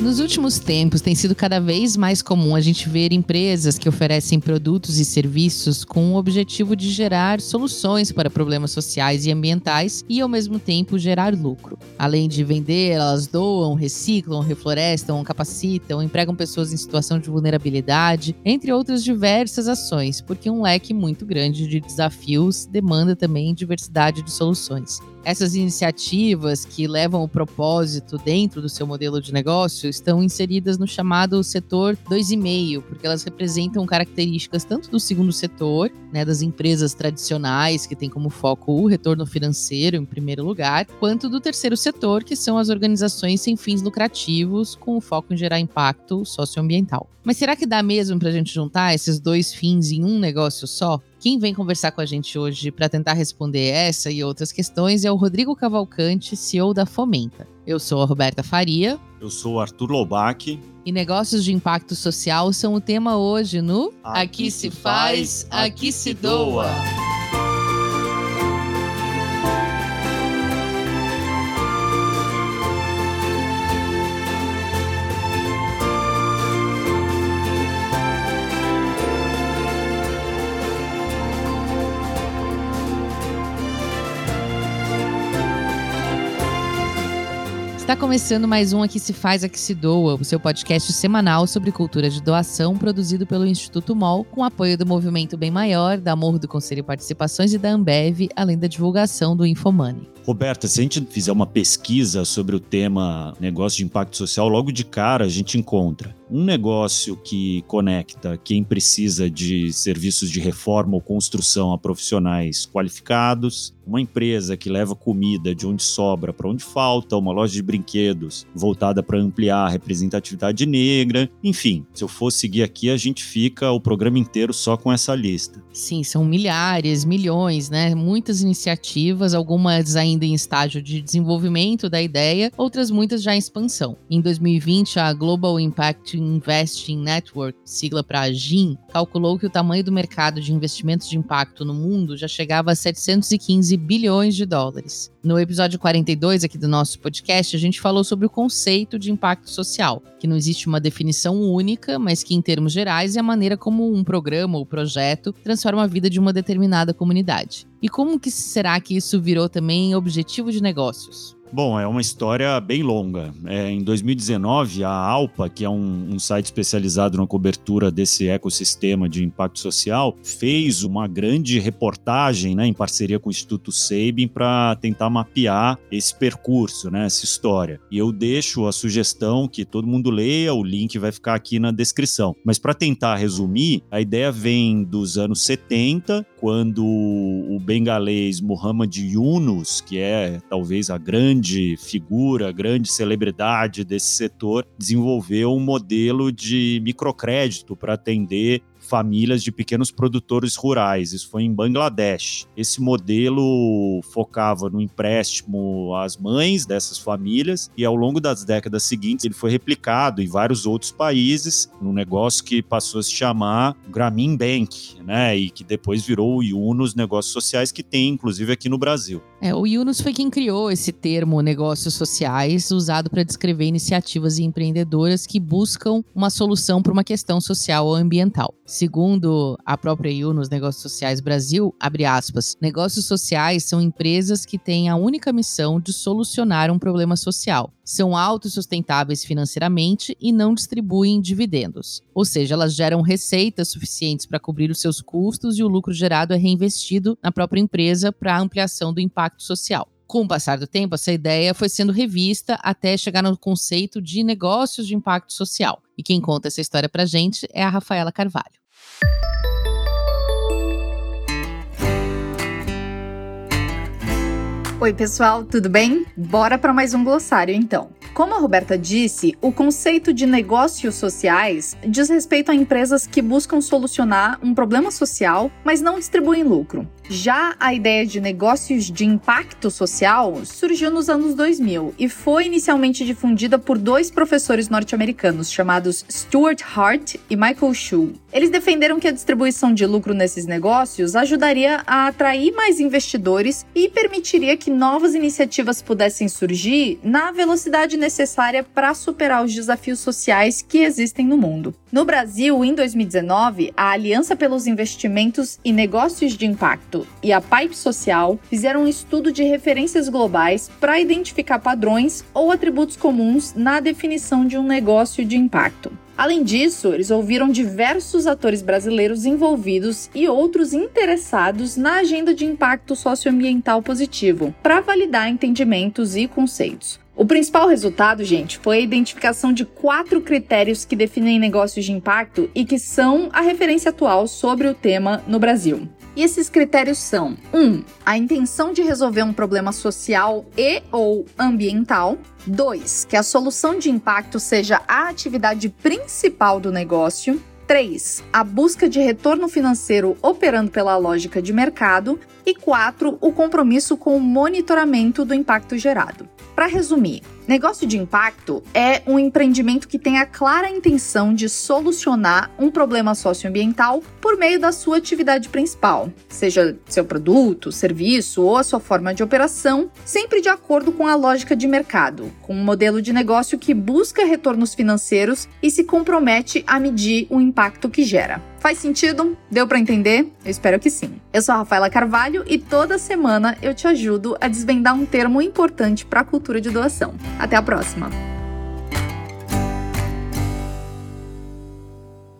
Nos últimos tempos, tem sido cada vez mais comum a gente ver empresas que oferecem produtos e serviços com o objetivo de gerar soluções para problemas sociais e ambientais e, ao mesmo tempo, gerar lucro. Além de vender, elas doam, reciclam, reflorestam, capacitam, empregam pessoas em situação de vulnerabilidade, entre outras diversas ações, porque um leque muito grande de desafios demanda também diversidade de soluções. Essas iniciativas que levam o propósito dentro do seu modelo de negócio estão inseridas no chamado setor 2,5, porque elas representam características tanto do segundo setor, né, das empresas tradicionais, que tem como foco o retorno financeiro em primeiro lugar, quanto do terceiro setor, que são as organizações sem fins lucrativos, com o foco em gerar impacto socioambiental. Mas será que dá mesmo para a gente juntar esses dois fins em um negócio só? Quem vem conversar com a gente hoje para tentar responder essa e outras questões é o Rodrigo Cavalcante, CEO da Fomenta. Eu sou a Roberta Faria. Eu sou o Arthur Lobac. E negócios de impacto social são o tema hoje no Aqui, aqui se faz, aqui se doa. Está começando mais um Aqui Se Faz, Aqui Se Doa, o seu podcast semanal sobre cultura de doação, produzido pelo Instituto MOL, com apoio do Movimento Bem Maior, da Morro do Conselho Participações e da Ambev, além da divulgação do Infomoney. Roberta, se a gente fizer uma pesquisa sobre o tema negócio de impacto social, logo de cara a gente encontra um negócio que conecta quem precisa de serviços de reforma ou construção a profissionais qualificados, uma empresa que leva comida de onde sobra para onde falta, uma loja de brinquedos voltada para ampliar a representatividade negra. Enfim, se eu for seguir aqui, a gente fica o programa inteiro só com essa lista. Sim, são milhares, milhões, né? Muitas iniciativas, algumas ainda em estágio de desenvolvimento da ideia, outras muitas já em expansão. Em 2020, a Global Impact Investing Network, sigla para GIN, calculou que o tamanho do mercado de investimentos de impacto no mundo já chegava a 715 bilhões de dólares. No episódio 42 aqui do nosso podcast, a gente falou sobre o conceito de impacto social, que não existe uma definição única, mas que em termos gerais é a maneira como um programa ou projeto transforma a vida de uma determinada comunidade. E como que será que isso virou também objetivo de negócios? Bom, é uma história bem longa. É, em 2019, a Alpa, que é um, um, site especializado na cobertura desse ecossistema de impacto social, fez uma grande reportagem né, em parceria com o Instituto Sabin para tentar mapear esse percurso, né, essa história. E eu deixo a sugestão que todo mundo leia, o link vai ficar aqui na descrição. Mas para tentar resumir, a ideia vem dos anos 70, quando o bengalês Muhammad Yunus, que é talvez a grande grande figura, grande celebridade desse setor, desenvolveu um modelo de microcrédito para atender famílias de pequenos produtores rurais. Isso foi em Bangladesh. Esse modelo focava no empréstimo às mães dessas famílias e ao longo das décadas seguintes ele foi replicado em vários outros países, num negócio que passou a se chamar Grameen Bank, né, e que depois virou o Yunus Negócios Sociais que tem inclusive aqui no Brasil. É, o Yunus foi quem criou esse termo negócios sociais, usado para descrever iniciativas empreendedoras que buscam uma solução para uma questão social ou ambiental. Segundo a própria Yunus Negócios Sociais Brasil, abre aspas, negócios sociais são empresas que têm a única missão de solucionar um problema social. São autossustentáveis financeiramente e não distribuem dividendos. Ou seja, elas geram receitas suficientes para cobrir os seus custos e o lucro gerado é reinvestido na própria empresa para ampliação do impacto social. Com o passar do tempo, essa ideia foi sendo revista até chegar no conceito de negócios de impacto social. E quem conta essa história pra gente é a Rafaela Carvalho. Oi, pessoal, tudo bem? Bora para mais um glossário então. Como a Roberta disse, o conceito de negócios sociais diz respeito a empresas que buscam solucionar um problema social, mas não distribuem lucro. Já a ideia de negócios de impacto social surgiu nos anos 2000 e foi inicialmente difundida por dois professores norte-americanos chamados Stuart Hart e Michael Shu. Eles defenderam que a distribuição de lucro nesses negócios ajudaria a atrair mais investidores e permitiria que novas iniciativas pudessem surgir na velocidade necessária para superar os desafios sociais que existem no mundo. No Brasil, em 2019, a Aliança pelos Investimentos e Negócios de Impacto e a Pipe Social fizeram um estudo de referências globais para identificar padrões ou atributos comuns na definição de um negócio de impacto. Além disso, eles ouviram diversos atores brasileiros envolvidos e outros interessados na agenda de impacto socioambiental positivo, para validar entendimentos e conceitos. O principal resultado, gente, foi a identificação de quatro critérios que definem negócios de impacto e que são a referência atual sobre o tema no Brasil. E esses critérios são: 1. Um, a intenção de resolver um problema social e ou ambiental. 2. Que a solução de impacto seja a atividade principal do negócio. 3. A busca de retorno financeiro operando pela lógica de mercado. E 4. O compromisso com o monitoramento do impacto gerado. Para resumir, negócio de impacto é um empreendimento que tem a clara intenção de solucionar um problema socioambiental por meio da sua atividade principal, seja seu produto, serviço ou a sua forma de operação, sempre de acordo com a lógica de mercado, com um modelo de negócio que busca retornos financeiros e se compromete a medir o impacto que gera. Faz sentido? Deu para entender? Eu espero que sim. Eu sou a Rafaela Carvalho e toda semana eu te ajudo a desvendar um termo importante para a cultura de doação. Até a próxima!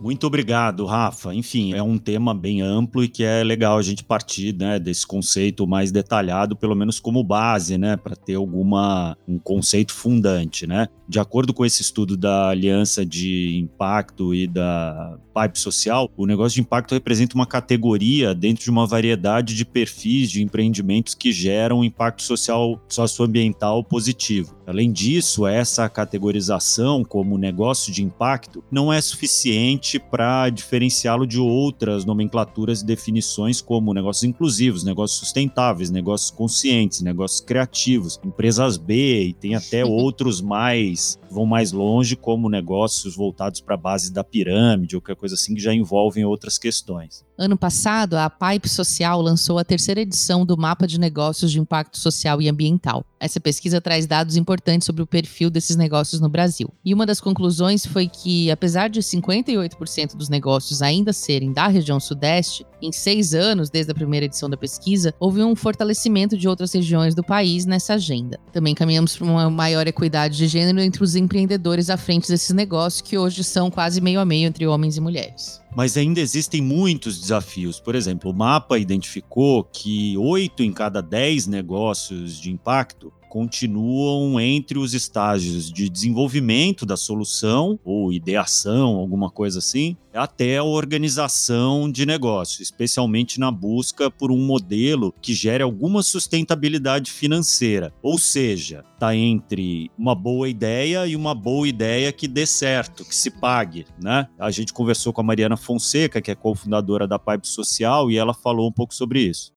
Muito obrigado, Rafa. Enfim, é um tema bem amplo e que é legal a gente partir né, desse conceito mais detalhado, pelo menos como base, né, para ter alguma um conceito fundante, né? De acordo com esse estudo da Aliança de Impacto e da Pipe Social, o negócio de impacto representa uma categoria dentro de uma variedade de perfis de empreendimentos que geram impacto social socioambiental positivo. Além disso, essa categorização como negócio de impacto não é suficiente para diferenciá-lo de outras nomenclaturas e definições como negócios inclusivos, negócios sustentáveis, negócios conscientes, negócios criativos, empresas B e tem até outros mais vão mais longe como negócios voltados para a base da pirâmide ou qualquer coisa assim que já envolvem outras questões. Ano passado, a Pipe Social lançou a terceira edição do Mapa de Negócios de Impacto Social e Ambiental. Essa pesquisa traz dados importantes sobre o perfil desses negócios no Brasil. E uma das conclusões foi que, apesar de 58% dos negócios ainda serem da região Sudeste, em seis anos desde a primeira edição da pesquisa, houve um fortalecimento de outras regiões do país nessa agenda. Também caminhamos para uma maior equidade de gênero entre os empreendedores à frente desses negócios, que hoje são quase meio a meio entre homens e mulheres. Mas ainda existem muitos desafios. Por exemplo, o mapa identificou que oito em cada dez negócios de impacto continuam entre os estágios de desenvolvimento da solução ou ideação, alguma coisa assim, até a organização de negócio, especialmente na busca por um modelo que gere alguma sustentabilidade financeira. Ou seja, está entre uma boa ideia e uma boa ideia que dê certo, que se pague, né? A gente conversou com a Mariana Fonseca, que é cofundadora da Pipe Social, e ela falou um pouco sobre isso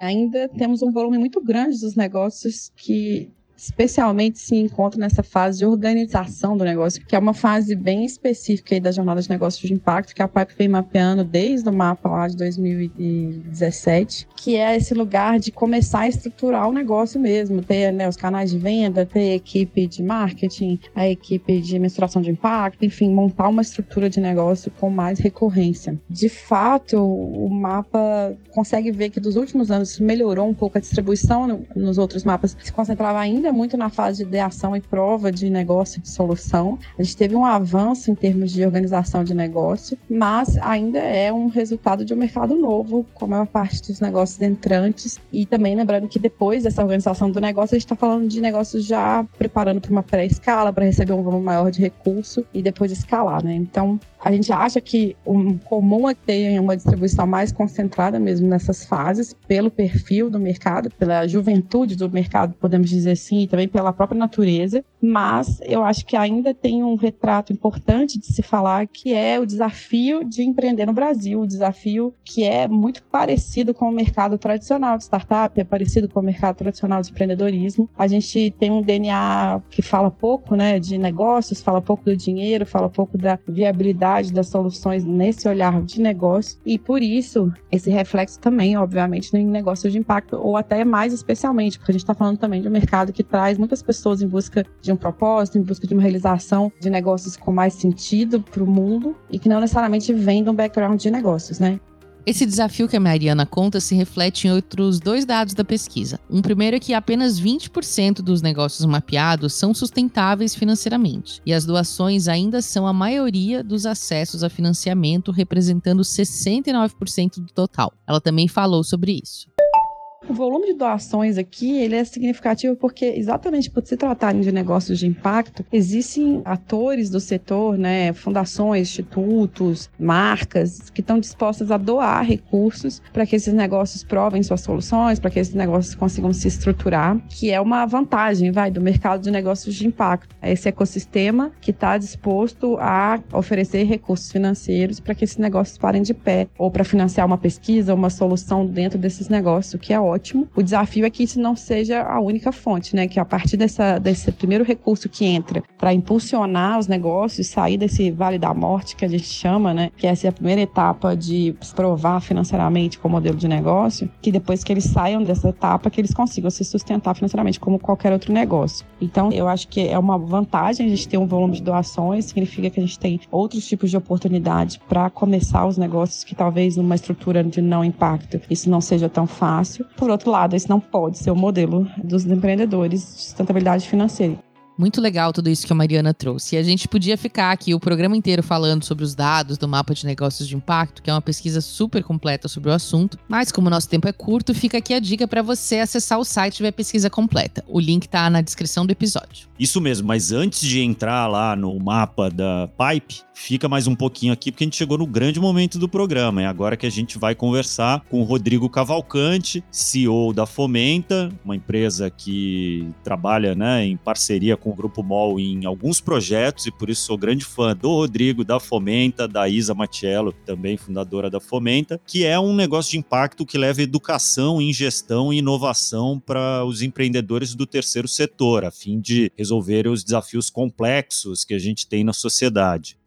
ainda temos um volume muito grande dos negócios que especialmente se encontra nessa fase de organização do negócio, que é uma fase bem específica da jornada de negócios de impacto, que a Pipe vem mapeando desde o mapa lá de 2017, que é esse lugar de começar a estruturar o negócio mesmo, ter né, os canais de venda, ter equipe de marketing, a equipe de mensuração de impacto, enfim, montar uma estrutura de negócio com mais recorrência. De fato, o mapa consegue ver que dos últimos anos melhorou um pouco a distribuição nos outros mapas, se concentrava ainda ainda muito na fase de ideação e prova de negócio de solução. A gente teve um avanço em termos de organização de negócio, mas ainda é um resultado de um mercado novo, com a maior parte dos negócios entrantes. E também lembrando que depois dessa organização do negócio, a gente está falando de negócios já preparando para uma pré-escala, para receber um volume maior de recurso e depois escalar, né? Então, a gente acha que o comum é ter uma distribuição mais concentrada mesmo nessas fases, pelo perfil do mercado, pela juventude do mercado, podemos dizer assim, enfim, também pela própria natureza, mas eu acho que ainda tem um retrato importante de se falar que é o desafio de empreender no Brasil, o desafio que é muito parecido com o mercado tradicional de startup, é parecido com o mercado tradicional de empreendedorismo. A gente tem um DNA que fala pouco, né, de negócios, fala pouco do dinheiro, fala pouco da viabilidade das soluções nesse olhar de negócio e por isso esse reflexo também, obviamente, em negócios de impacto ou até mais especialmente, porque a gente está falando também de um mercado que traz muitas pessoas em busca de um propósito, em busca de uma realização de negócios com mais sentido para o mundo e que não necessariamente vem de um background de negócios, né? Esse desafio que a Mariana conta se reflete em outros dois dados da pesquisa. Um primeiro é que apenas 20% dos negócios mapeados são sustentáveis financeiramente, e as doações ainda são a maioria dos acessos a financiamento, representando 69% do total. Ela também falou sobre isso. O volume de doações aqui, ele é significativo porque exatamente por se tratarem de negócios de impacto, existem atores do setor, né, fundações, institutos, marcas que estão dispostas a doar recursos para que esses negócios provem suas soluções, para que esses negócios consigam se estruturar, que é uma vantagem, vai, do mercado de negócios de impacto. É esse ecossistema que está disposto a oferecer recursos financeiros para que esses negócios parem de pé ou para financiar uma pesquisa, uma solução dentro desses negócios, o que é ótimo ótimo. O desafio é que isso não seja a única fonte, né? Que a partir dessa, desse primeiro recurso que entra para impulsionar os negócios, sair desse vale da morte que a gente chama, né? Que essa é a primeira etapa de provar financeiramente com o modelo de negócio, que depois que eles saiam dessa etapa, que eles consigam se sustentar financeiramente como qualquer outro negócio. Então, eu acho que é uma vantagem a gente ter um volume de doações, significa que a gente tem outros tipos de oportunidade para começar os negócios que talvez numa estrutura de não impacto isso não seja tão fácil. Por outro lado, esse não pode ser o modelo dos empreendedores de sustentabilidade financeira. Muito legal tudo isso que a Mariana trouxe. E a gente podia ficar aqui o programa inteiro falando sobre os dados do mapa de negócios de impacto, que é uma pesquisa super completa sobre o assunto. Mas como o nosso tempo é curto, fica aqui a dica para você acessar o site e ver a pesquisa completa. O link tá na descrição do episódio. Isso mesmo, mas antes de entrar lá no mapa da Pipe, fica mais um pouquinho aqui, porque a gente chegou no grande momento do programa. É agora que a gente vai conversar com o Rodrigo Cavalcante, CEO da Fomenta, uma empresa que trabalha né, em parceria com o Grupo MOL em alguns projetos, e por isso sou grande fã do Rodrigo, da Fomenta, da Isa Matiello, também fundadora da Fomenta, que é um negócio de impacto que leva educação em gestão e inovação para os empreendedores do terceiro setor, a fim de resolver os desafios complexos que a gente tem na sociedade.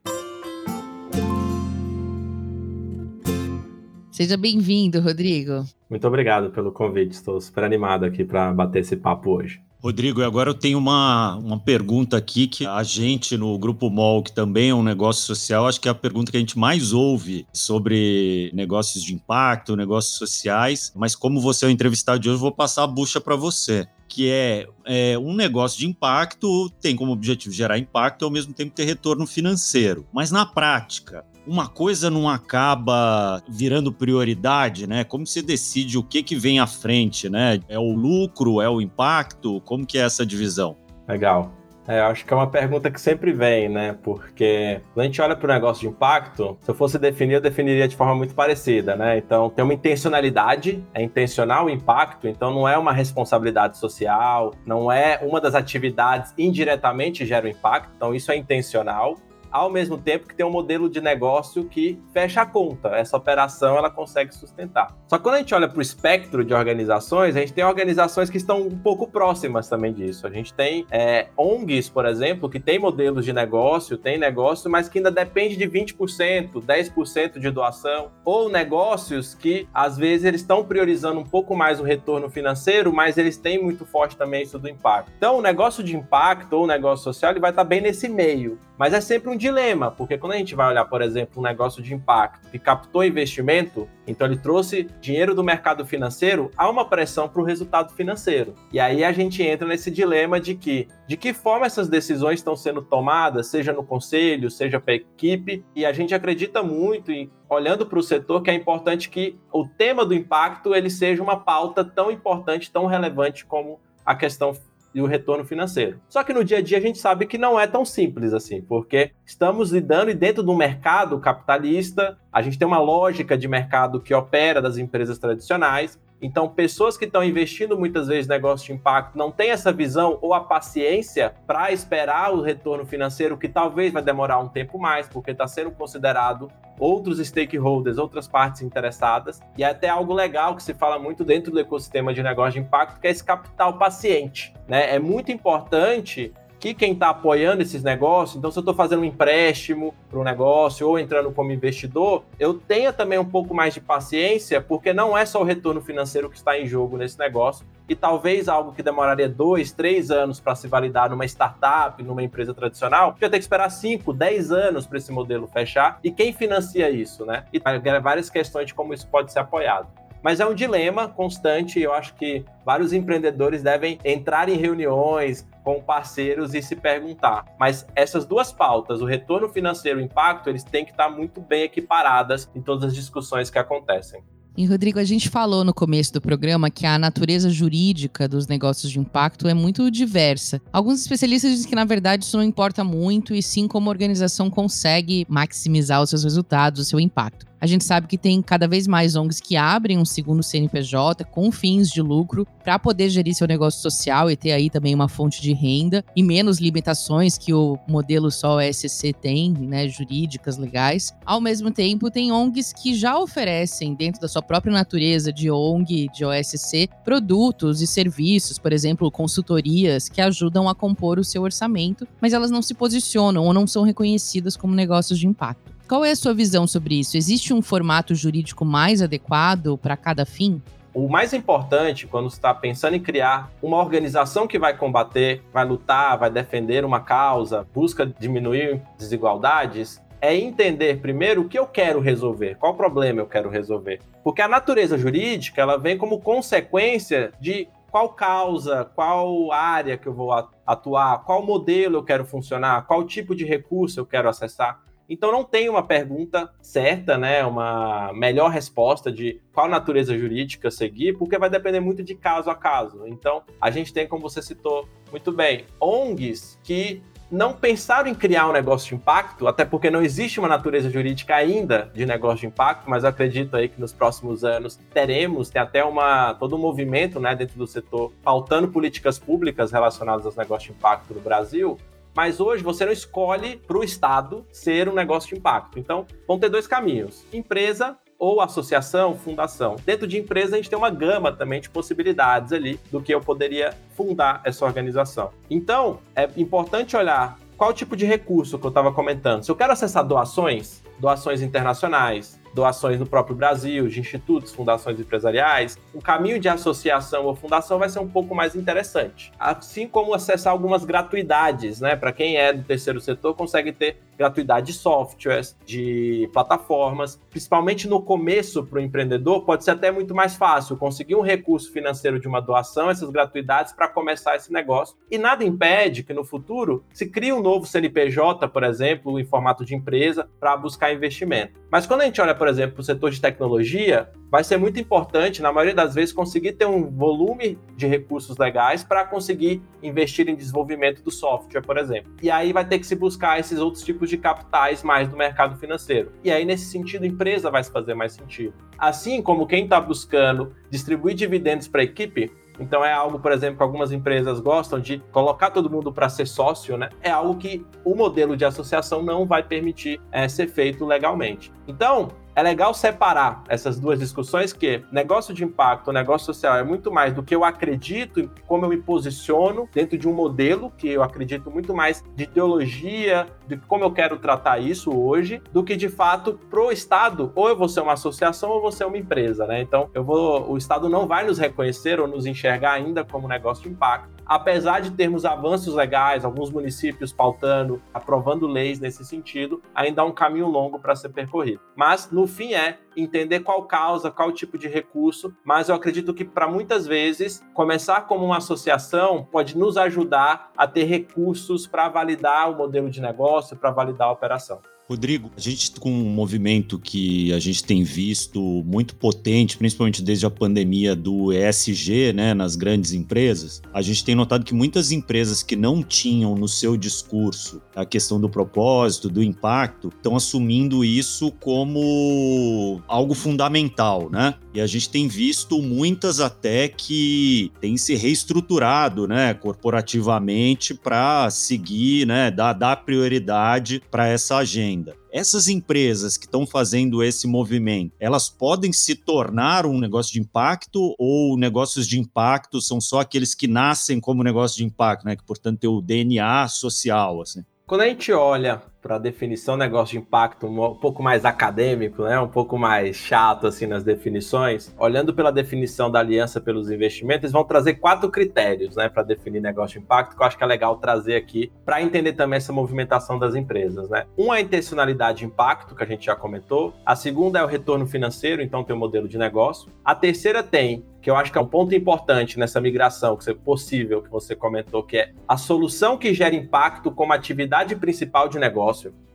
Seja bem-vindo, Rodrigo. Muito obrigado pelo convite. Estou super animado aqui para bater esse papo hoje. Rodrigo, agora eu tenho uma, uma pergunta aqui que a gente no Grupo MOL, que também é um negócio social, acho que é a pergunta que a gente mais ouve sobre negócios de impacto, negócios sociais. Mas como você é o entrevistado de hoje, eu vou passar a bucha para você que é, é, um negócio de impacto, tem como objetivo gerar impacto e ao mesmo tempo ter retorno financeiro. Mas na prática, uma coisa não acaba virando prioridade, né? Como você decide o que que vem à frente, né? É o lucro, é o impacto? Como que é essa divisão? Legal. É, acho que é uma pergunta que sempre vem, né? Porque quando a gente olha para o negócio de impacto, se eu fosse definir, eu definiria de forma muito parecida, né? Então, tem uma intencionalidade, é intencional o impacto, então não é uma responsabilidade social, não é uma das atividades indiretamente gera o impacto, então isso é intencional ao mesmo tempo que tem um modelo de negócio que fecha a conta. Essa operação ela consegue sustentar. Só que quando a gente olha para o espectro de organizações, a gente tem organizações que estão um pouco próximas também disso. A gente tem é, ONGs, por exemplo, que tem modelos de negócio, tem negócio, mas que ainda depende de 20%, 10% de doação, ou negócios que às vezes eles estão priorizando um pouco mais o retorno financeiro, mas eles têm muito forte também isso do impacto. Então, o negócio de impacto ou o negócio social ele vai estar bem nesse meio, mas é sempre um dilema, porque quando a gente vai olhar, por exemplo, um negócio de impacto que captou investimento, então ele trouxe dinheiro do mercado financeiro, há uma pressão para o resultado financeiro. E aí a gente entra nesse dilema de que de que forma essas decisões estão sendo tomadas, seja no conselho, seja para equipe, e a gente acredita muito em olhando para o setor que é importante que o tema do impacto ele seja uma pauta tão importante, tão relevante como a questão e o retorno financeiro. Só que no dia a dia a gente sabe que não é tão simples assim, porque estamos lidando e dentro de um mercado capitalista, a gente tem uma lógica de mercado que opera das empresas tradicionais, Então, pessoas que estão investindo muitas vezes em negócio de impacto não têm essa visão ou a paciência para esperar o retorno financeiro, que talvez vai demorar um tempo mais, porque está sendo considerado outros stakeholders, outras partes interessadas. E é até algo legal que se fala muito dentro do ecossistema de negócio de impacto, que é esse capital paciente. Né? É muito importante que quem está apoiando esses negócios, então se eu estou fazendo um empréstimo para um negócio ou entrando como investidor, eu tenha também um pouco mais de paciência, porque não é só o retorno financeiro que está em jogo nesse negócio, e talvez algo que demoraria dois, três anos para se validar numa startup, numa empresa tradicional, já tem que esperar cinco, dez anos para esse modelo fechar. E quem financia isso, né? E várias questões de como isso pode ser apoiado. Mas é um dilema constante. Eu acho que vários empreendedores devem entrar em reuniões com parceiros e se perguntar. Mas essas duas pautas, o retorno financeiro e o impacto, eles têm que estar muito bem equiparadas em todas as discussões que acontecem. E, Rodrigo, a gente falou no começo do programa que a natureza jurídica dos negócios de impacto é muito diversa. Alguns especialistas dizem que, na verdade, isso não importa muito e sim como a organização consegue maximizar os seus resultados, o seu impacto. A gente sabe que tem cada vez mais ONGs que abrem um segundo CNPJ com fins de lucro para poder gerir seu negócio social e ter aí também uma fonte de renda e menos limitações que o modelo só OSC tem, né, jurídicas, legais. Ao mesmo tempo, tem ONGs que já oferecem, dentro da sua própria natureza de ONG, de OSC, produtos e serviços, por exemplo, consultorias que ajudam a compor o seu orçamento, mas elas não se posicionam ou não são reconhecidas como negócios de impacto. Qual é a sua visão sobre isso? Existe um formato jurídico mais adequado para cada fim? O mais importante quando está pensando em criar uma organização que vai combater, vai lutar, vai defender uma causa, busca diminuir desigualdades, é entender primeiro o que eu quero resolver, qual problema eu quero resolver. Porque a natureza jurídica ela vem como consequência de qual causa, qual área que eu vou atuar, qual modelo eu quero funcionar, qual tipo de recurso eu quero acessar. Então não tem uma pergunta certa, né, uma melhor resposta de qual natureza jurídica seguir, porque vai depender muito de caso a caso. Então a gente tem, como você citou muito bem, ONGs que não pensaram em criar um negócio de impacto, até porque não existe uma natureza jurídica ainda de negócio de impacto, mas eu acredito aí que nos próximos anos teremos, tem até uma, todo um movimento né, dentro do setor pautando políticas públicas relacionadas aos negócios de impacto no Brasil, mas hoje você não escolhe para o Estado ser um negócio de impacto. Então, vão ter dois caminhos: empresa ou associação, fundação. Dentro de empresa, a gente tem uma gama também de possibilidades ali do que eu poderia fundar essa organização. Então, é importante olhar qual tipo de recurso que eu estava comentando. Se eu quero acessar doações, doações internacionais, doações no próprio Brasil, de institutos, fundações empresariais, o caminho de associação ou fundação vai ser um pouco mais interessante. Assim como acessar algumas gratuidades, né? Para quem é do terceiro setor, consegue ter gratuidade de softwares, de plataformas, principalmente no começo para o empreendedor, pode ser até muito mais fácil conseguir um recurso financeiro de uma doação, essas gratuidades para começar esse negócio. E nada impede que no futuro se crie um novo CNPJ, por exemplo, em formato de empresa, para buscar investimento. Mas quando a gente olha, por exemplo, o setor de tecnologia, vai ser muito importante, na maioria das vezes, conseguir ter um volume de recursos legais para conseguir investir em desenvolvimento do software, por exemplo. E aí vai ter que se buscar esses outros tipos de capitais mais do mercado financeiro. E aí, nesse sentido, a empresa vai se fazer mais sentido. Assim como quem está buscando distribuir dividendos para a equipe, então é algo, por exemplo, que algumas empresas gostam de colocar todo mundo para ser sócio, né? É algo que o modelo de associação não vai permitir é, ser feito legalmente. Então, é legal separar essas duas discussões que negócio de impacto, negócio social é muito mais do que eu acredito e como eu me posiciono dentro de um modelo que eu acredito muito mais de teologia, de como eu quero tratar isso hoje, do que de fato pro Estado, ou eu vou ser uma associação ou vou ser uma empresa, né? Então, eu vou o Estado não vai nos reconhecer ou nos enxergar ainda como negócio de impacto, apesar de termos avanços legais, alguns municípios pautando, aprovando leis nesse sentido, ainda há um caminho longo para ser percorrido. Mas no fim é entender qual causa, qual tipo de recurso, mas eu acredito que para muitas vezes começar como uma associação pode nos ajudar a ter recursos para validar o modelo de negócio, para validar a operação. Rodrigo, a gente com um movimento que a gente tem visto muito potente, principalmente desde a pandemia do ESG, né, nas grandes empresas, a gente tem notado que muitas empresas que não tinham no seu discurso a questão do propósito, do impacto, estão assumindo isso como algo fundamental, né? E a gente tem visto muitas até que têm se reestruturado, né, corporativamente para seguir, né, dar, dar prioridade para essa agenda. Essas empresas que estão fazendo esse movimento, elas podem se tornar um negócio de impacto ou negócios de impacto são só aqueles que nascem como negócio de impacto, né? Que portanto tem o DNA social, assim. Quando a gente olha para definição negócio de impacto um pouco mais acadêmico, né, um pouco mais chato assim nas definições, olhando pela definição da Aliança pelos Investimentos, eles vão trazer quatro critérios, né, para definir negócio de impacto, que eu acho que é legal trazer aqui para entender também essa movimentação das empresas, né? Um é a intencionalidade de impacto, que a gente já comentou. A segunda é o retorno financeiro, então tem o modelo de negócio. A terceira tem que eu acho que é um ponto importante nessa migração que é possível que você comentou, que é a solução que gera impacto como atividade principal de negócio.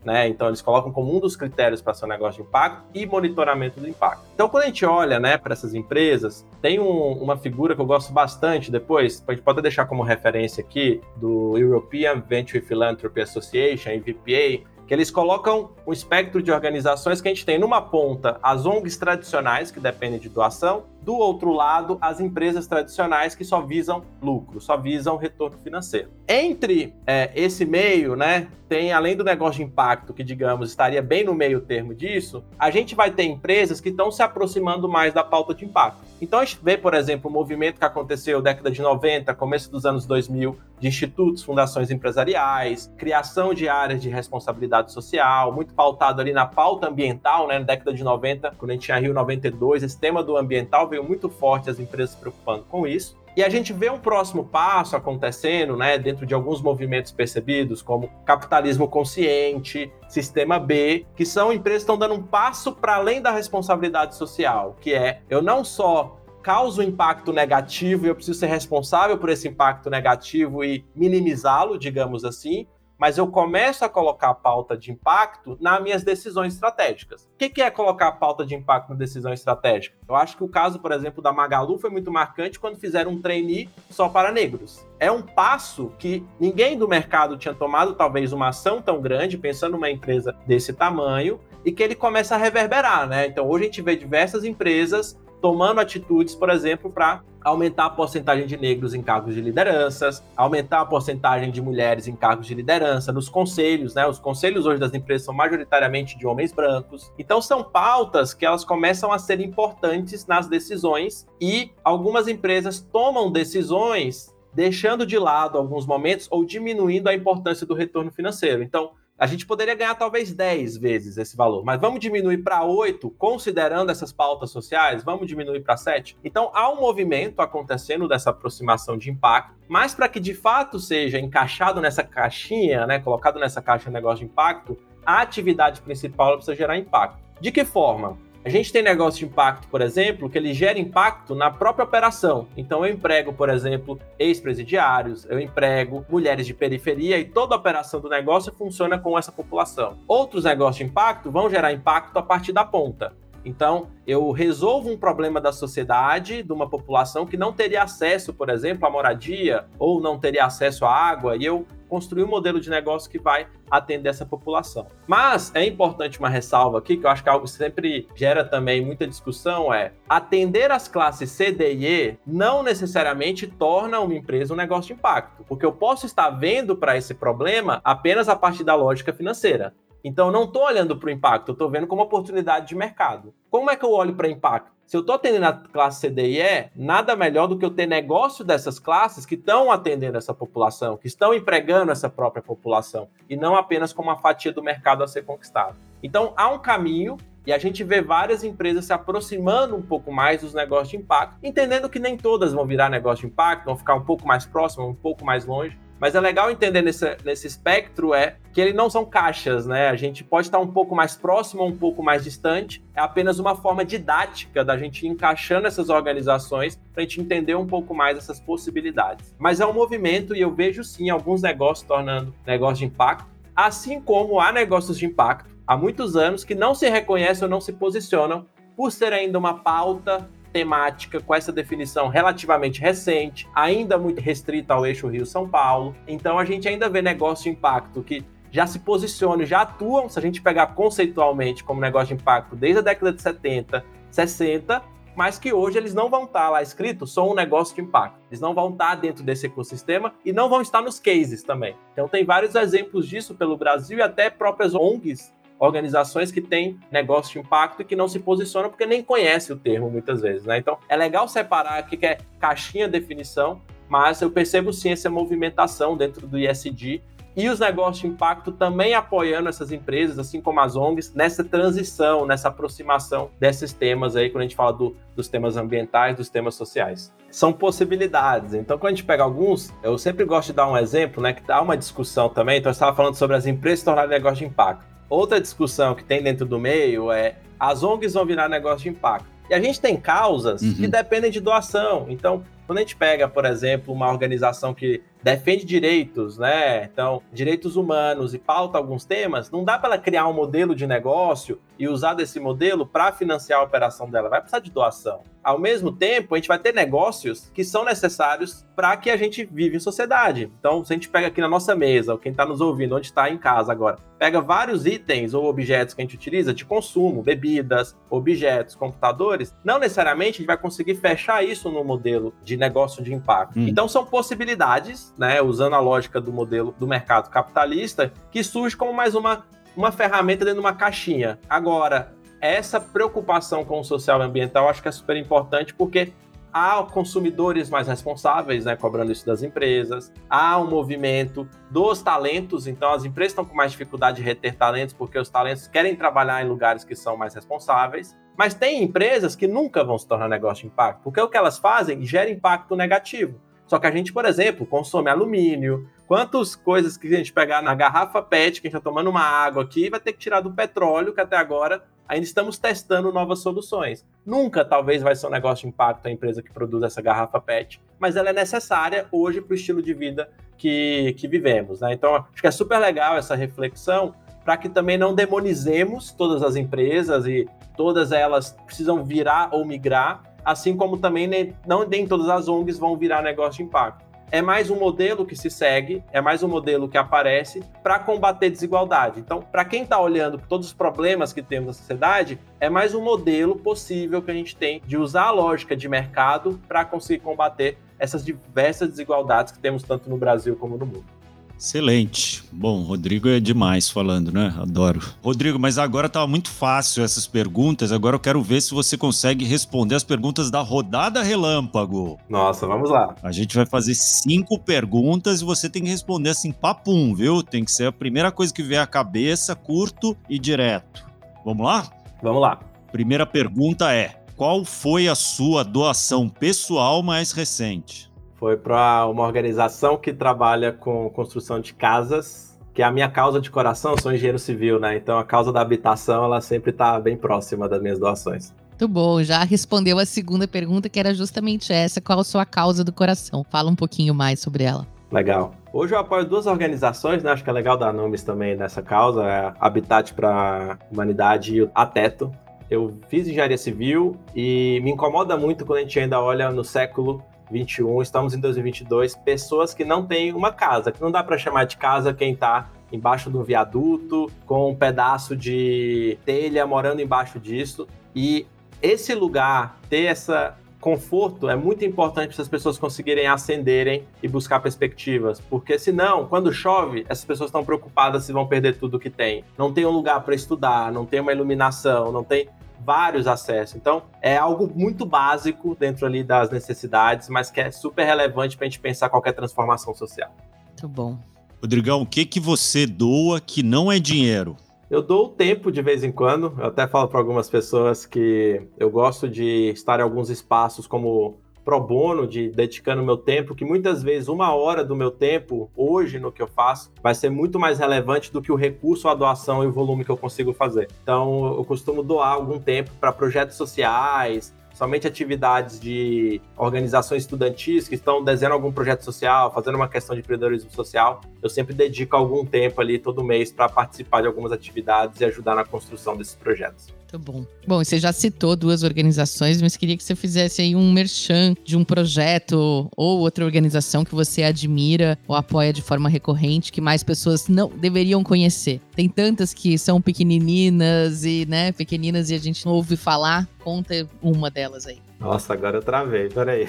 Né? Então eles colocam como um dos critérios para seu negócio de impacto e monitoramento do impacto. Então quando a gente olha, né, para essas empresas, tem um, uma figura que eu gosto bastante. Depois a gente pode deixar como referência aqui do European Venture Philanthropy Association (EVPA), que eles colocam um espectro de organizações que a gente tem numa ponta as ONGs tradicionais, que dependem de doação, do outro lado, as empresas tradicionais que só visam lucro, só visam retorno financeiro. Entre é, esse meio, né, tem além do negócio de impacto, que digamos estaria bem no meio termo disso, a gente vai ter empresas que estão se aproximando mais da pauta de impacto. Então a gente vê, por exemplo, o movimento que aconteceu década de 90, começo dos anos 2000, de institutos, fundações empresariais, criação de áreas de responsabilidade social, muito pautado ali na pauta ambiental, né, na década de 90, quando a gente tinha Rio 92, esse tema do ambiental veio muito forte, as empresas se preocupando com isso. E a gente vê um próximo passo acontecendo, né, dentro de alguns movimentos percebidos, como capitalismo consciente, sistema B, que são empresas que estão dando um passo para além da responsabilidade social, que é eu não só causo impacto negativo e eu preciso ser responsável por esse impacto negativo e minimizá-lo, digamos assim, mas eu começo a colocar a pauta de impacto nas minhas decisões estratégicas. O que é colocar a pauta de impacto na decisão estratégica? Eu acho que o caso, por exemplo, da Magalu foi muito marcante quando fizeram um trainee só para negros. É um passo que ninguém do mercado tinha tomado, talvez uma ação tão grande, pensando numa empresa desse tamanho, e que ele começa a reverberar, né? Então hoje a gente vê diversas empresas tomando atitudes, por exemplo, para aumentar a porcentagem de negros em cargos de lideranças, aumentar a porcentagem de mulheres em cargos de liderança, nos conselhos, né? Os conselhos hoje das empresas são majoritariamente de homens brancos. Então são pautas que elas começam a ser importantes nas decisões e algumas empresas tomam decisões deixando de lado alguns momentos ou diminuindo a importância do retorno financeiro. Então, a gente poderia ganhar talvez 10 vezes esse valor, mas vamos diminuir para 8, considerando essas pautas sociais? Vamos diminuir para 7? Então há um movimento acontecendo dessa aproximação de impacto, mas para que de fato seja encaixado nessa caixinha, né, colocado nessa caixa negócio de impacto, a atividade principal precisa gerar impacto. De que forma? A gente tem negócio de impacto, por exemplo, que ele gera impacto na própria operação. Então eu emprego, por exemplo, ex-presidiários, eu emprego mulheres de periferia e toda a operação do negócio funciona com essa população. Outros negócios de impacto vão gerar impacto a partir da ponta. Então, eu resolvo um problema da sociedade, de uma população que não teria acesso, por exemplo, à moradia ou não teria acesso à água, e eu construir um modelo de negócio que vai atender essa população. Mas é importante uma ressalva aqui, que eu acho que é algo sempre gera também muita discussão, é atender as classes C, D e E não necessariamente torna uma empresa um negócio de impacto, porque eu posso estar vendo para esse problema apenas a partir da lógica financeira. Então, eu não estou olhando para o impacto, eu estou vendo como oportunidade de mercado. Como é que eu olho para impacto? Se eu estou atendendo a classe C, D e E, nada melhor do que eu ter negócio dessas classes que estão atendendo essa população, que estão empregando essa própria população, e não apenas como uma fatia do mercado a ser conquistada. Então, há um caminho e a gente vê várias empresas se aproximando um pouco mais dos negócios de impacto, entendendo que nem todas vão virar negócio de impacto, vão ficar um pouco mais próximas, um pouco mais longe, mas é legal entender nesse, nesse espectro é que eles não são caixas, né? A gente pode estar um pouco mais próximo ou um pouco mais distante. É apenas uma forma didática da gente encaixando essas organizações para a gente entender um pouco mais essas possibilidades. Mas é um movimento e eu vejo sim alguns negócios tornando negócio de impacto, assim como há negócios de impacto há muitos anos que não se reconhecem ou não se posicionam por ser ainda uma pauta temática com essa definição relativamente recente, ainda muito restrita ao eixo Rio-São Paulo. Então a gente ainda vê negócio de impacto que já se posicionam, já atuam, se a gente pegar conceitualmente como negócio de impacto desde a década de 70, 60, mas que hoje eles não vão estar lá escrito só um negócio de impacto. Eles não vão estar dentro desse ecossistema e não vão estar nos cases também. Então tem vários exemplos disso pelo Brasil e até próprias ONGs organizações que têm negócio de impacto e que não se posicionam porque nem conhecem o termo muitas vezes, né? Então é legal separar aqui que é caixinha definição, mas eu percebo sim essa movimentação dentro do ISD e os negócios de impacto também apoiando essas empresas, assim como as ONGs, nessa transição, nessa aproximação desses temas aí, quando a gente fala do, dos temas ambientais, dos temas sociais. São possibilidades. Então, quando a gente pega alguns, eu sempre gosto de dar um exemplo, né, que dá uma discussão também. Então, eu estava falando sobre as empresas tornarem negócio de impacto. Outra discussão que tem dentro do meio é as ONGs vão virar negócio de impacto. E a gente tem causas uhum. que dependem de doação. Então, quando a gente pega, por exemplo, uma organização que defende direitos, né? Então, direitos humanos e pauta alguns temas, não dá para ela criar um modelo de negócio e usar desse modelo para financiar a operação dela. Vai precisar de doação. Ao mesmo tempo, a gente vai ter negócios que são necessários para que a gente vive em sociedade. Então, se a gente pega aqui na nossa mesa, ou quem está nos ouvindo, onde está em casa agora, pega vários itens ou objetos que a gente utiliza de consumo, bebidas, objetos, computadores, não necessariamente a gente vai conseguir fechar isso no modelo de negócio de impacto. Hum. Então, são possibilidades né, usando a lógica do modelo do mercado capitalista, que surge como mais uma, uma ferramenta dentro de uma caixinha. Agora, essa preocupação com o social e ambiental acho que é super importante porque há consumidores mais responsáveis, né, cobrando isso das empresas, há um movimento dos talentos, então as empresas estão com mais dificuldade de reter talentos porque os talentos querem trabalhar em lugares que são mais responsáveis, mas tem empresas que nunca vão se tornar negócio de impacto, porque o que elas fazem gera impacto negativo. Só que a gente, por exemplo, consome alumínio. Quantas coisas que a gente pegar na garrafa PET, que a gente está tomando uma água aqui, vai ter que tirar do petróleo, que até agora ainda estamos testando novas soluções. Nunca, talvez, vai ser um negócio de impacto a empresa que produz essa garrafa PET, mas ela é necessária hoje para o estilo de vida que, que vivemos. Né? Então, acho que é super legal essa reflexão para que também não demonizemos todas as empresas e todas elas precisam virar ou migrar, assim como também nem, não nem todas as ONGs vão virar negócio de impacto. É mais um modelo que se segue, é mais um modelo que aparece para combater desigualdade. Então, para quem está olhando todos os problemas que temos na sociedade, é mais um modelo possível que a gente tem de usar a lógica de mercado para conseguir combater essas diversas desigualdades que temos tanto no Brasil como no mundo. Excelente. Bom, Rodrigo é demais falando, né? Adoro. Rodrigo, mas agora tá muito fácil essas perguntas. Agora eu quero ver se você consegue responder as perguntas da rodada relâmpago. Nossa, vamos lá. A gente vai fazer cinco perguntas e você tem que responder assim, papum, viu? Tem que ser a primeira coisa que vier à cabeça, curto e direto. Vamos lá? Vamos lá. Primeira pergunta é: qual foi a sua doação pessoal mais recente? Foi para uma organização que trabalha com construção de casas, que é a minha causa de coração, eu sou engenheiro civil, né? Então a causa da habitação, ela sempre está bem próxima das minhas doações. Muito bom, já respondeu a segunda pergunta, que era justamente essa: qual a sua causa do coração? Fala um pouquinho mais sobre ela. Legal. Hoje eu apoio duas organizações, né? Acho que é legal dar nomes também nessa causa: é Habitat para Humanidade e a Teto. Eu fiz engenharia civil e me incomoda muito quando a gente ainda olha no século 21, estamos em 2022, pessoas que não têm uma casa, que não dá para chamar de casa quem está embaixo de um viaduto, com um pedaço de telha morando embaixo disso. E esse lugar, ter essa conforto é muito importante para as pessoas conseguirem ascenderem e buscar perspectivas, porque senão, quando chove, essas pessoas estão preocupadas se vão perder tudo que tem. Não tem um lugar para estudar, não tem uma iluminação, não tem vários acessos. Então, é algo muito básico dentro ali das necessidades, mas que é super relevante para a gente pensar qualquer transformação social. Muito bom. Rodrigão, o que, que você doa que não é dinheiro? Eu dou tempo de vez em quando. Eu até falo para algumas pessoas que eu gosto de estar em alguns espaços como pro bono, de dedicando meu tempo, que muitas vezes uma hora do meu tempo, hoje, no que eu faço, vai ser muito mais relevante do que o recurso, a doação e o volume que eu consigo fazer. Então, eu costumo doar algum tempo para projetos sociais, somente atividades de organizações estudantis que estão desenhando algum projeto social, fazendo uma questão de empreendedorismo social, eu sempre dedico algum tempo ali todo mês para participar de algumas atividades e ajudar na construção desses projetos. Muito bom. Bom, você já citou duas organizações, mas queria que você fizesse aí um merchan de um projeto ou outra organização que você admira ou apoia de forma recorrente, que mais pessoas não deveriam conhecer. Tem tantas que são pequenininhas e, né, pequeninas e a gente não ouve falar. Conta uma delas aí. Nossa, agora eu travei, peraí.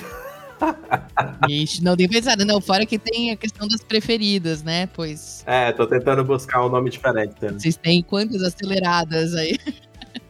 Ixi, não tem pensado. Não, fora que tem a questão das preferidas, né? Pois. É, tô tentando buscar um nome diferente. Né? Vocês têm quantas aceleradas aí?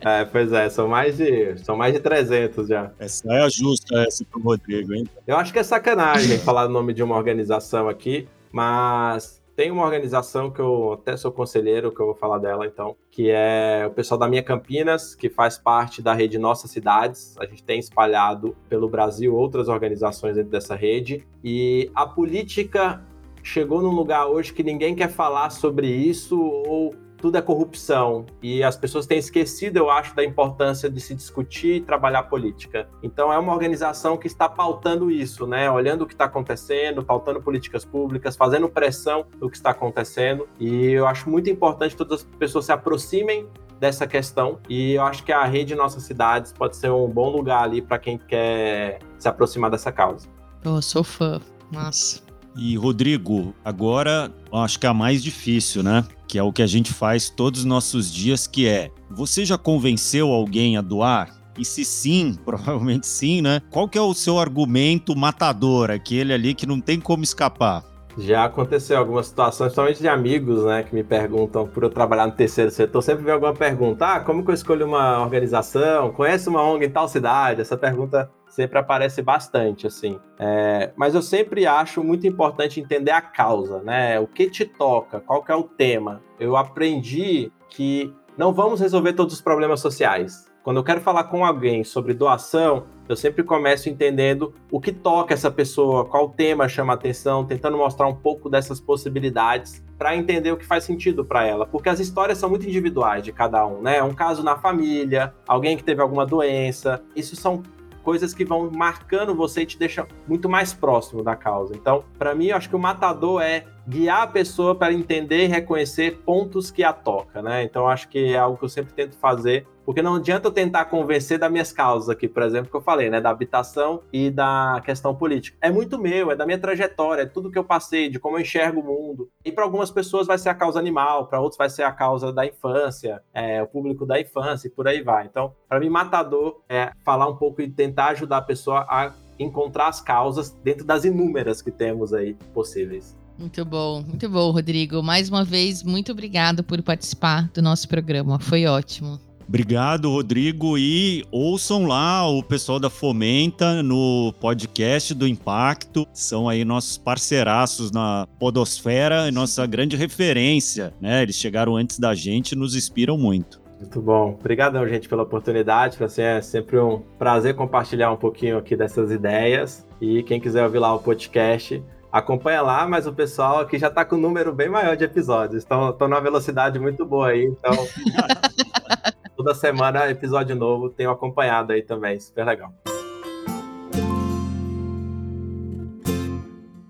É, pois é, são mais de, são mais de 300 já. Essa é a justa, essa pro Rodrigo, hein? Eu acho que é sacanagem falar o nome de uma organização aqui, mas tem uma organização que eu até sou conselheiro, que eu vou falar dela então, que é o pessoal da Minha Campinas, que faz parte da rede Nossas Cidades. A gente tem espalhado pelo Brasil outras organizações dentro dessa rede. E a política chegou num lugar hoje que ninguém quer falar sobre isso ou tudo é corrupção. E as pessoas têm esquecido, eu acho, da importância de se discutir e trabalhar política. Então é uma organização que está pautando isso, né? Olhando o que está acontecendo, pautando políticas públicas, fazendo pressão do que está acontecendo. E eu acho muito importante que todas as pessoas se aproximem dessa questão. E eu acho que a rede Nossas Cidades pode ser um bom lugar ali para quem quer se aproximar dessa causa. Eu sou fã. Nossa. E Rodrigo, agora acho que é a mais difícil, né? Que é o que a gente faz todos os nossos dias, que é: você já convenceu alguém a doar? E se sim, provavelmente sim, né? Qual que é o seu argumento matador, aquele ali que não tem como escapar? Já aconteceu algumas situações, principalmente de amigos, né, que me perguntam por eu trabalhar no terceiro setor, sempre vem alguma pergunta, ah, como que eu escolho uma organização? Conhece uma ONG em tal cidade? Essa pergunta sempre aparece bastante, assim. É, mas eu sempre acho muito importante entender a causa, né? O que te toca, qual que é o tema. Eu aprendi que não vamos resolver todos os problemas sociais. Quando eu quero falar com alguém sobre doação, eu sempre começo entendendo o que toca essa pessoa, qual tema chama atenção, tentando mostrar um pouco dessas possibilidades para entender o que faz sentido para ela, porque as histórias são muito individuais de cada um, né? Um caso na família, alguém que teve alguma doença, isso são coisas que vão marcando você e te deixam muito mais próximo da causa. Então, para mim, eu acho que o matador é guiar a pessoa para entender e reconhecer pontos que a toca, né? Então, acho que é algo que eu sempre tento fazer porque não adianta eu tentar convencer das minhas causas aqui, por exemplo, que eu falei, né? Da habitação e da questão política. É muito meu, é da minha trajetória, é tudo que eu passei, de como eu enxergo o mundo. E para algumas pessoas vai ser a causa animal, para outros vai ser a causa da infância, é, o público da infância e por aí vai. Então, para mim, matador é falar um pouco e tentar ajudar a pessoa a encontrar as causas dentro das inúmeras que temos aí possíveis. Muito bom, muito bom, Rodrigo. Mais uma vez, muito obrigado por participar do nosso programa. Foi ótimo. Obrigado, Rodrigo. E ouçam lá o pessoal da Fomenta no podcast do Impacto. São aí nossos parceiraços na Podosfera e nossa grande referência. Né? Eles chegaram antes da gente e nos inspiram muito. Muito bom. Obrigadão, gente, pela oportunidade. Assim, é sempre um prazer compartilhar um pouquinho aqui dessas ideias. E quem quiser ouvir lá o podcast, acompanha lá, mas o pessoal aqui já está com um número bem maior de episódios. Estão numa velocidade muito boa aí, então toda semana episódio novo, tenho acompanhado aí também, super legal.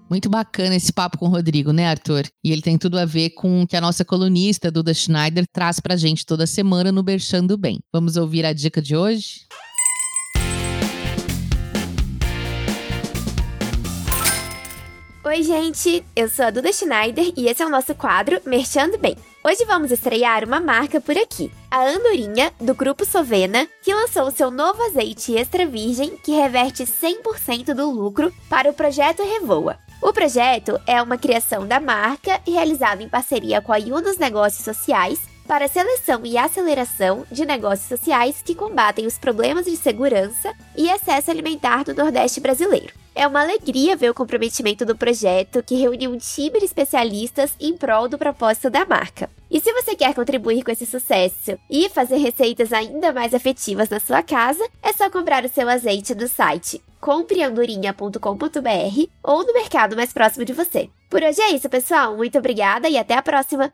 Muito bacana esse papo com o Rodrigo, né, Arthur? E ele tem tudo a ver com o que a nossa colunista, Duda Schneider, traz pra gente toda semana no Berchando Bem. Vamos ouvir a dica de hoje? Oi, gente! Eu sou a Duda Schneider e esse é o nosso quadro Merchando Bem. Hoje vamos estrear uma marca por aqui, a Andorinha, do Grupo Sovena, que lançou seu novo azeite extra virgem que reverte 100% do lucro para o projeto Revoa. O projeto é uma criação da marca e realizado em parceria com a Yunus Negócios Sociais para seleção e aceleração de negócios sociais que combatem os problemas de segurança e acesso alimentar do Nordeste brasileiro. É uma alegria ver o comprometimento do projeto, que reúne um time de especialistas em prol do propósito da marca. E se você quer contribuir com esse sucesso e fazer receitas ainda mais afetivas na sua casa, é só comprar o seu azeite no site compreandorinha.com.br ou no mercado mais próximo de você. Por hoje é isso, pessoal. Muito obrigada e até a próxima!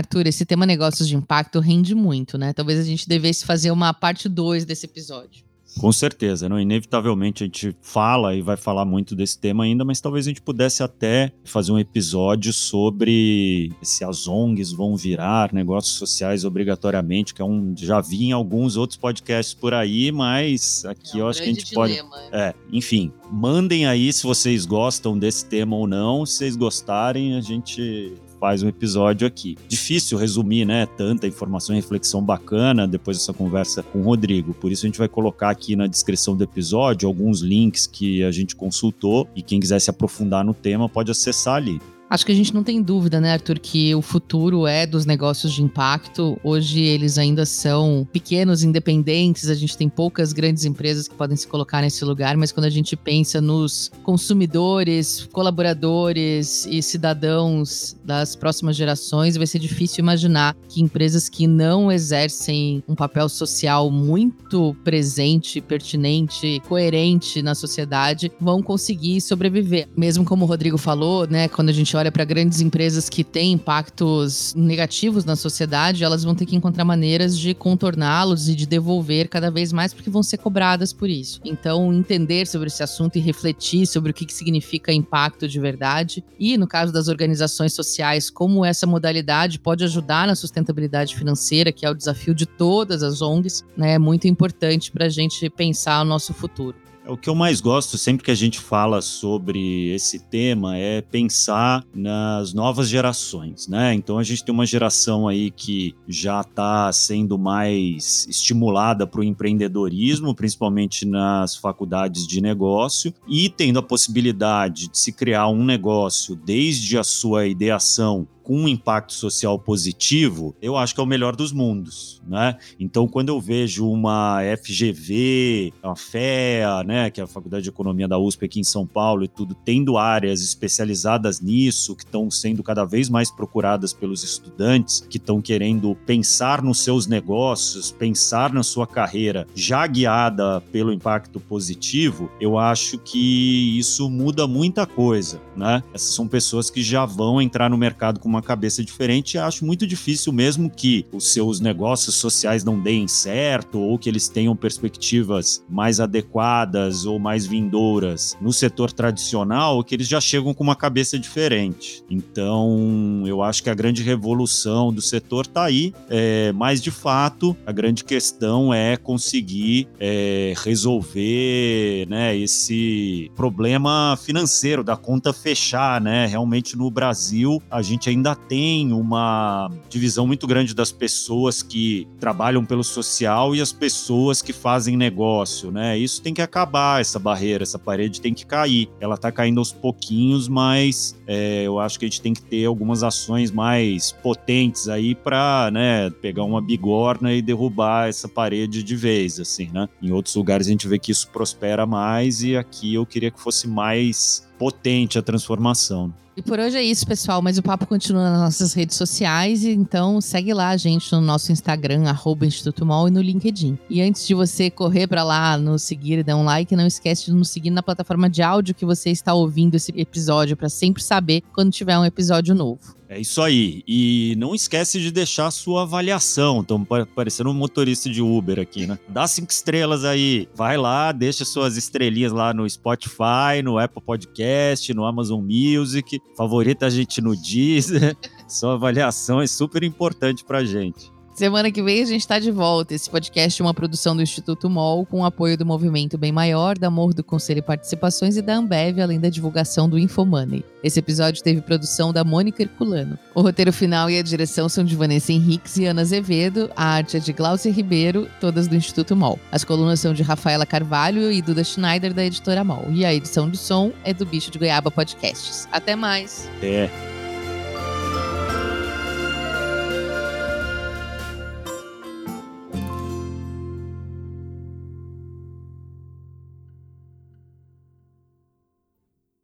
Arthur, esse tema negócios de impacto rende muito, né? Talvez a gente devesse fazer uma parte 2 desse episódio. Com certeza, não? inevitavelmente a gente fala e vai falar muito desse tema ainda, mas talvez a gente pudesse até fazer um episódio sobre se as ONGs vão virar negócios sociais obrigatoriamente, que é um já vi em alguns outros podcasts por aí, mas aqui é um eu acho que a gente dilema. pode. É. é, enfim, mandem aí se vocês gostam desse tema ou não. Se vocês gostarem, a gente faz um episódio aqui. Difícil resumir, né? Tanta informação e reflexão bacana depois dessa conversa com o Rodrigo. Por isso a gente vai colocar aqui na descrição do episódio alguns links que a gente consultou e quem quiser se aprofundar no tema pode acessar ali. Acho que a gente não tem dúvida, né, Arthur, que o futuro é dos negócios de impacto. Hoje eles ainda são pequenos, independentes, a gente tem poucas grandes empresas que podem se colocar nesse lugar, mas quando a gente pensa nos consumidores, colaboradores e cidadãos das próximas gerações, vai ser difícil imaginar que empresas que não exercem um papel social muito presente, pertinente, coerente na sociedade vão conseguir sobreviver. Mesmo como o Rodrigo falou, né, quando a gente olha para grandes empresas que têm impactos negativos na sociedade, elas vão ter que encontrar maneiras de contorná-los e de devolver cada vez mais, porque vão ser cobradas por isso. Então, entender sobre esse assunto e refletir sobre o que, que significa impacto de verdade, e no caso das organizações sociais, como essa modalidade pode ajudar na sustentabilidade financeira, que é o desafio de todas as ONGs, né, é muito importante para a gente pensar o nosso futuro. O que eu mais gosto sempre que a gente fala sobre esse tema é pensar nas novas gerações, né? Então a gente tem uma geração aí que já está sendo mais estimulada para o empreendedorismo, principalmente nas faculdades de negócio, e tendo a possibilidade de se criar um negócio desde a sua ideação com um impacto social positivo, eu acho que é o melhor dos mundos, né? Então, quando eu vejo uma FGV, uma FEA, né, que é a Faculdade de Economia da USP aqui em São Paulo e tudo, tendo áreas especializadas nisso, que estão sendo cada vez mais procuradas pelos estudantes, que estão querendo pensar nos seus negócios, pensar na sua carreira, já guiada pelo impacto positivo, eu acho que isso muda muita coisa, né? Essas são pessoas que já vão entrar no mercado com uma uma cabeça diferente, acho muito difícil mesmo que os seus negócios sociais não deem certo ou que eles tenham perspectivas mais adequadas ou mais vindouras no setor tradicional, que eles já chegam com uma cabeça diferente. Então, eu acho que a grande revolução do setor está aí, é, mas de fato, a grande questão é conseguir é, resolver né, esse problema financeiro da conta fechar, né? Realmente no Brasil, a gente ainda ainda tem uma divisão muito grande das pessoas que trabalham pelo social e as pessoas que fazem negócio, né? Isso tem que acabar, essa barreira, essa parede tem que cair. Ela tá caindo aos pouquinhos, mas é, eu acho que a gente tem que ter algumas ações mais potentes aí para, né, pegar uma bigorna e derrubar essa parede de vez, assim, né? Em outros lugares a gente vê que isso prospera mais e aqui eu queria que fosse mais potente a transformação. E por hoje é isso, pessoal. Mas o papo continua nas nossas redes sociais. Então segue lá a gente no nosso Instagram, arroba Instituto Mol, e no LinkedIn. E antes de você correr para lá, nos seguir e dar um like, não esquece de nos seguir na plataforma de áudio que você está ouvindo esse episódio, para sempre saber quando tiver um episódio novo. É isso aí. E não esquece de deixar a sua avaliação. Estamos parecendo um motorista de Uber aqui, né? Dá cinco estrelas aí. Vai lá, deixa suas estrelinhas lá no Spotify, no Apple Podcast, no Amazon Music. Favorita a gente no Deezer. Sua avaliação é super importante pra gente. Semana que vem a gente está de volta. Esse podcast é uma produção do Instituto MOL, com apoio do Movimento Bem Maior, da Amor do Conselho e Participações e da Ambev, além da divulgação do Infomoney. Esse episódio teve produção da Mônica Herculano. O roteiro final e a direção são de Vanessa Henriques e Ana Azevedo, a arte é de Glaucia Ribeiro, todas do Instituto MOL. As colunas são de Rafaela Carvalho e Duda Schneider, da editora MOL. E a edição de som é do Bicho de Goiaba Podcasts. Até mais! É.